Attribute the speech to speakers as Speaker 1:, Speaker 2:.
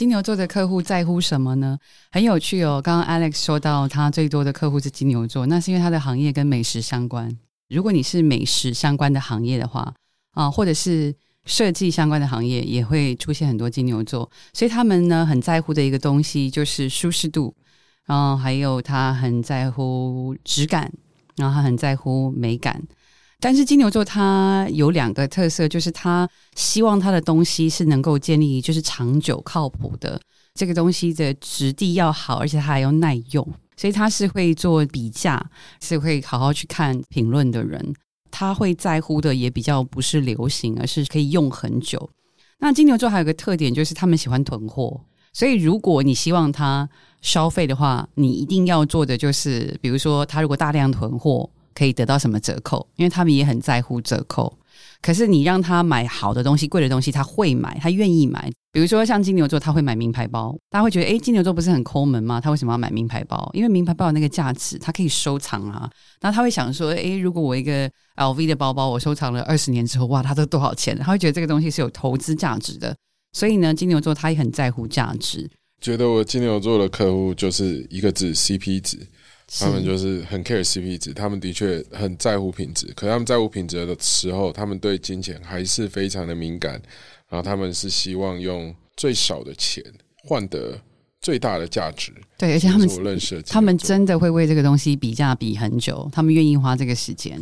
Speaker 1: 金牛座的客户在乎什么呢？很有趣哦。刚刚 Alex 说到他最多的客户是金牛座，那是因为他的行业跟美食相关。如果你是美食相关的行业的话，啊，或者是设计相关的行业，也会出现很多金牛座。所以他们呢很在乎的一个东西就是舒适度，然后还有他很在乎质感，然后他很在乎美感。但是金牛座它有两个特色，就是他希望他的东西是能够建立就是长久靠谱的，这个东西的质地要好，而且它还要耐用，所以他是会做比价，是会好好去看评论的人。他会在乎的也比较不是流行，而是可以用很久。那金牛座还有个特点，就是他们喜欢囤货，所以如果你希望他消费的话，你一定要做的就是，比如说他如果大量囤货。可以得到什么折扣？因为他们也很在乎折扣。可是你让他买好的东西、贵的东西，他会买，他愿意买。比如说像金牛座，他会买名牌包。大家会觉得，哎，金牛座不是很抠门吗？他为什么要买名牌包？因为名牌包有那个价值，他可以收藏啊。那他会想说，哎，如果我一个 LV 的包包，我收藏了二十年之后，哇，它都多少钱？他会觉得这个东西是有投资价值的。所以呢，金牛座他也很在乎价值。
Speaker 2: 觉得我金牛座的客户就是一个字：CP 值。他们就是很 care CP 值，他们的确很在乎品质。可他们在乎品质的时候，他们对金钱还是非常的敏感。然后他们是希望用最少的钱换得最大的价值。
Speaker 1: 对，而且他们
Speaker 2: 我认识，
Speaker 1: 他们真的会为这个东西比价比很久，他们愿意花这个时间。